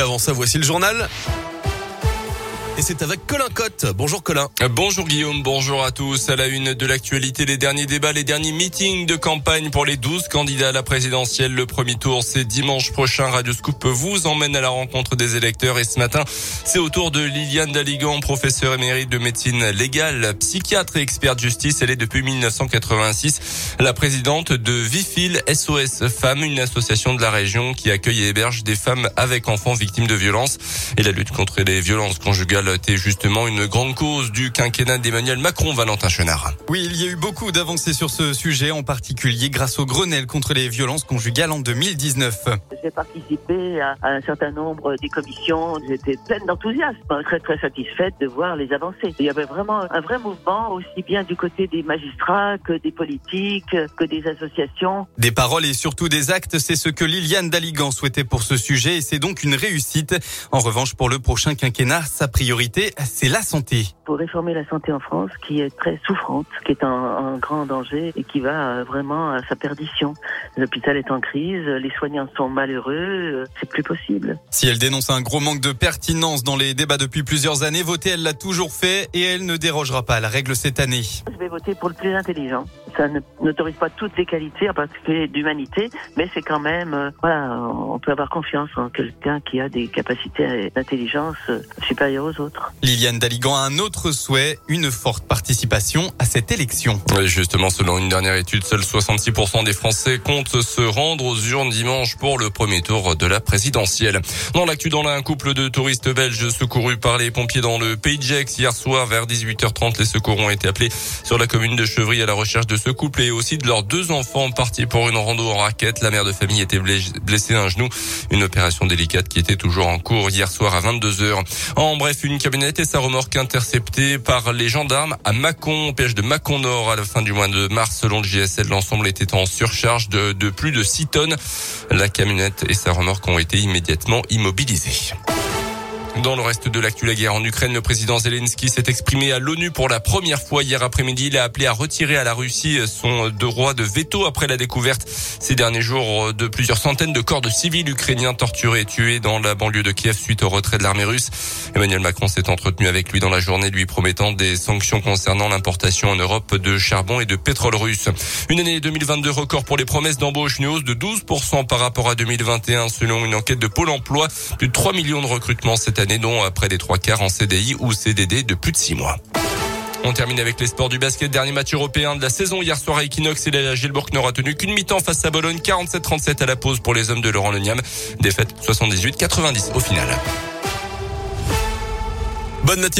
avant ça. Voici le journal. Et c'est avec Colin Cotte. Bonjour Colin. Bonjour Guillaume, bonjour à tous. À la une de l'actualité, les derniers débats, les derniers meetings de campagne pour les 12 candidats à la présidentielle. Le premier tour, c'est dimanche prochain. Radio Scoop vous emmène à la rencontre des électeurs. Et ce matin, c'est au tour de Liliane Daligan, professeure émérite de médecine légale, psychiatre et experte justice. Elle est depuis 1986 la présidente de Vifil SOS Femmes, une association de la région qui accueille et héberge des femmes avec enfants victimes de violences. Et la lutte contre les violences conjugales était justement une grande cause du quinquennat d'Emmanuel Macron, Valentin Chenard. Oui, il y a eu beaucoup d'avancées sur ce sujet, en particulier grâce au Grenelle contre les violences conjugales en 2019. J'ai participé à, un certain nombre des commissions, j'étais pleine d'enthousiasme, très très satisfaite de voir les avancées. Il y avait vraiment un vrai mouvement, aussi bien du côté des magistrats que des politiques, que des associations. Des paroles et surtout des actes, c'est ce que Liliane Daligan souhaitait pour ce sujet et c'est donc une réussite. En revanche, pour le prochain quinquennat, sa priorité c'est la santé. Pour réformer la santé en France, qui est très souffrante, qui est en, grand danger et qui va euh, vraiment à sa perdition. L'hôpital est en crise, les soignants sont malheureux, euh, c'est plus possible. Si elle dénonce un gros manque de pertinence dans les débats depuis plusieurs années, voter, elle l'a toujours fait et elle ne dérogera pas à la règle cette année. Je vais voter pour le plus intelligent. Ça n'autorise pas toutes les qualités, en particulier d'humanité, mais c'est quand même, euh, voilà, on peut avoir confiance en quelqu'un qui a des capacités d'intelligence supérieures aux autres. Liliane Daligan a un autre souhait, une forte participation à cette élection. justement, selon une dernière étude, seuls 66% des Français comptent se rendre aux urnes dimanche pour le premier tour de la présidentielle. Dans l'actu, dans un couple de touristes belges secourus par les pompiers dans le Pays de Gex hier soir vers 18h30, les secours ont été appelés sur la commune de Chevry à la recherche de ce couple et aussi de leurs deux enfants partis pour une rando en raquette. La mère de famille était blessée d'un genou, une opération délicate qui était toujours en cours hier soir à 22h. En bref, une camionnette et sa remorque interceptée par les gendarmes à Mâcon, au piège de Mâcon Nord à la fin du mois de mars. Selon le GSL, l'ensemble était en surcharge de, de plus de 6 tonnes. La camionnette et sa remorque ont été immédiatement immobilisées. Dans le reste de l'actu, la guerre en Ukraine, le président Zelensky s'est exprimé à l'ONU pour la première fois hier après-midi. Il a appelé à retirer à la Russie son droit de veto après la découverte ces derniers jours de plusieurs centaines de corps de civils ukrainiens torturés et tués dans la banlieue de Kiev suite au retrait de l'armée russe. Emmanuel Macron s'est entretenu avec lui dans la journée, lui promettant des sanctions concernant l'importation en Europe de charbon et de pétrole russe. Une année 2022 record pour les promesses d'embauche, une hausse de 12% par rapport à 2021 selon une enquête de Pôle emploi. Plus de 3 millions de recrutements cette année année, dont après des trois quarts en CDI ou CDD de plus de six mois. On termine avec les sports du basket. Dernier match européen de la saison hier soir à Equinox et la Gilbourg n'aura tenu qu'une mi-temps face à Bologne. 47-37 à la pause pour les hommes de Laurent Leniam. Défaite 78-90 au final. Bonne matinée.